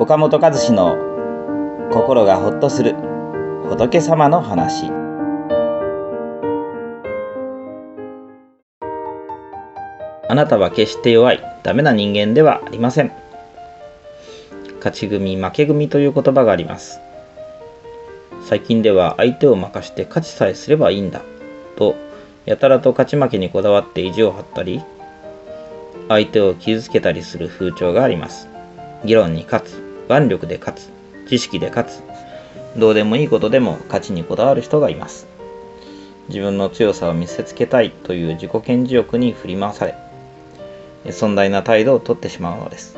岡本和志の心がほっとする仏様の話。あなたは決して弱い。ダメな人間ではありません。勝ち組負け組という言葉があります。最近では相手を任して勝ちさえすればいいんだ。とやたらと勝ち負けにこだわって意地を張ったり相手を傷つけたりする風潮があります。議論に勝つ。腕力で勝つ知識で勝つ。どうでもいいことでも勝ちにこだわる人がいます。自分の強さを見せつけたいという自己顕示欲に振り回され尊大な態度をとってしまうのです。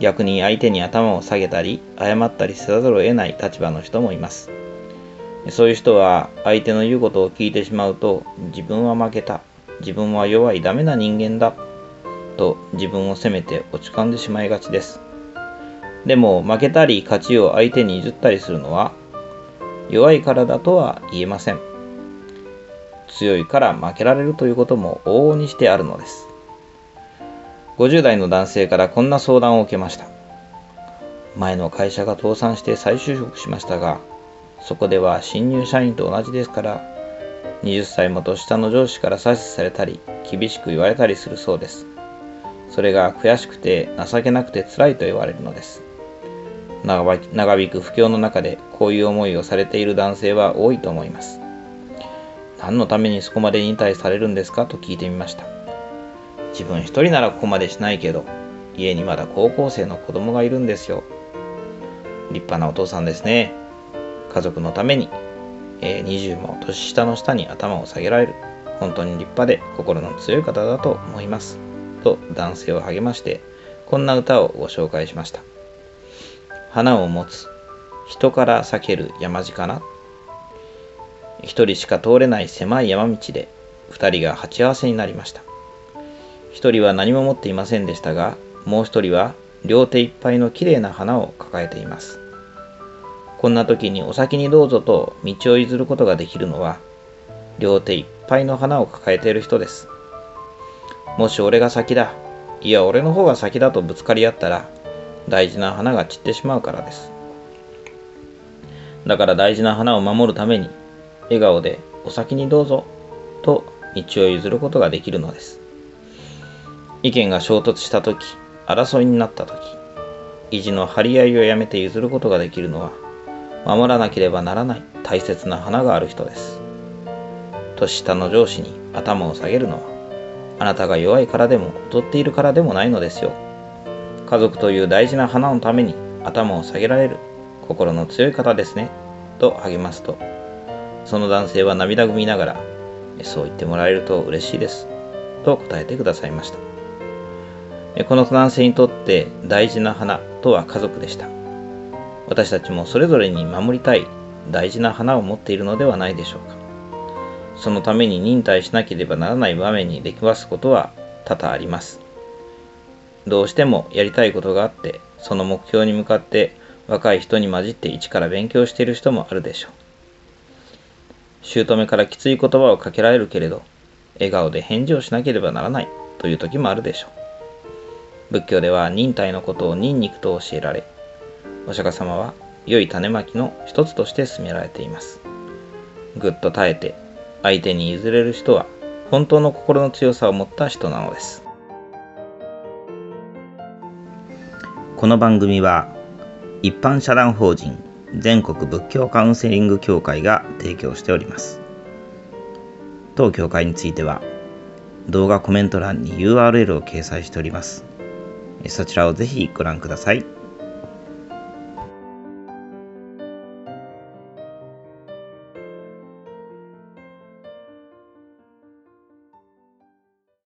逆に相手に頭を下げたり謝ったりせざるを得ない立場の人もいます。そういう人は相手の言うことを聞いてしまうと自分は負けた自分は弱いダメな人間だと自分を責めて落ち込んでしまいがちです。でも負けたり勝ちを相手に譲ったりするのは弱いからだとは言えません。強いから負けられるということも往々にしてあるのです。50代の男性からこんな相談を受けました。前の会社が倒産して再就職しましたがそこでは新入社員と同じですから20歳も年下の上司から指図されたり厳しく言われたりするそうです。それが悔しくて情けなくて辛いと言われるのです。長引く不況の中でこういう思いをされている男性は多いと思います何のためにそこまで引退されるんですか？と聞いてみました自分一人ならここまでしないけど、家にまだ高校生の子供がいるんですよ。立派なお父さんですね。家族のために、えー、20も年下の下に頭を下げられる。本当に立派で心の強い方だと思います。と男性を励まして、こんな歌をご紹介しました。花を持つ。人から避ける山鹿な。一人しか通れない狭い山道で、二人が鉢合わせになりました。一人は何も持っていませんでしたが、もう一人は両手いっぱいのきれいな花を抱えています。こんな時にお先にどうぞと道を譲ることができるのは、両手いっぱいの花を抱えている人です。もし俺が先だ、いや俺の方が先だとぶつかり合ったら、大事な花が散ってしまうからです。だから大事な花を守るために、笑顔でお先にどうぞと道を譲ることができるのです。意見が衝突した時争いになった時意地の張り合いをやめて譲ることができるのは守らなければならない大切な花がある人です年下の上司に頭を下げるのはあなたが弱いからでも劣っているからでもないのですよ家族という大事な花のために頭を下げられる心の強い方ですねと励ますとその男性は涙ぐみながらそう言ってもらえると嬉しいですと答えてくださいましたこの男性にとって大事な花とは家族でした。私たちもそれぞれに守りたい大事な花を持っているのではないでしょうか。そのために忍耐しなければならない場面に出くわすことは多々あります。どうしてもやりたいことがあって、その目標に向かって若い人に混じって一から勉強している人もあるでしょう。姑からきつい言葉をかけられるけれど、笑顔で返事をしなければならないという時もあるでしょう。仏教では忍耐のことを忍肉と教えられ、お釈迦様は良い種まきの一つとして進められています。ぐっと耐えて相手に譲れる人は本当の心の強さを持った人なのです。この番組は一般社団法人全国仏教カウンセリング協会が提供しております。当協会については動画コメント欄に URL を掲載しております。そちらをぜひご覧ください。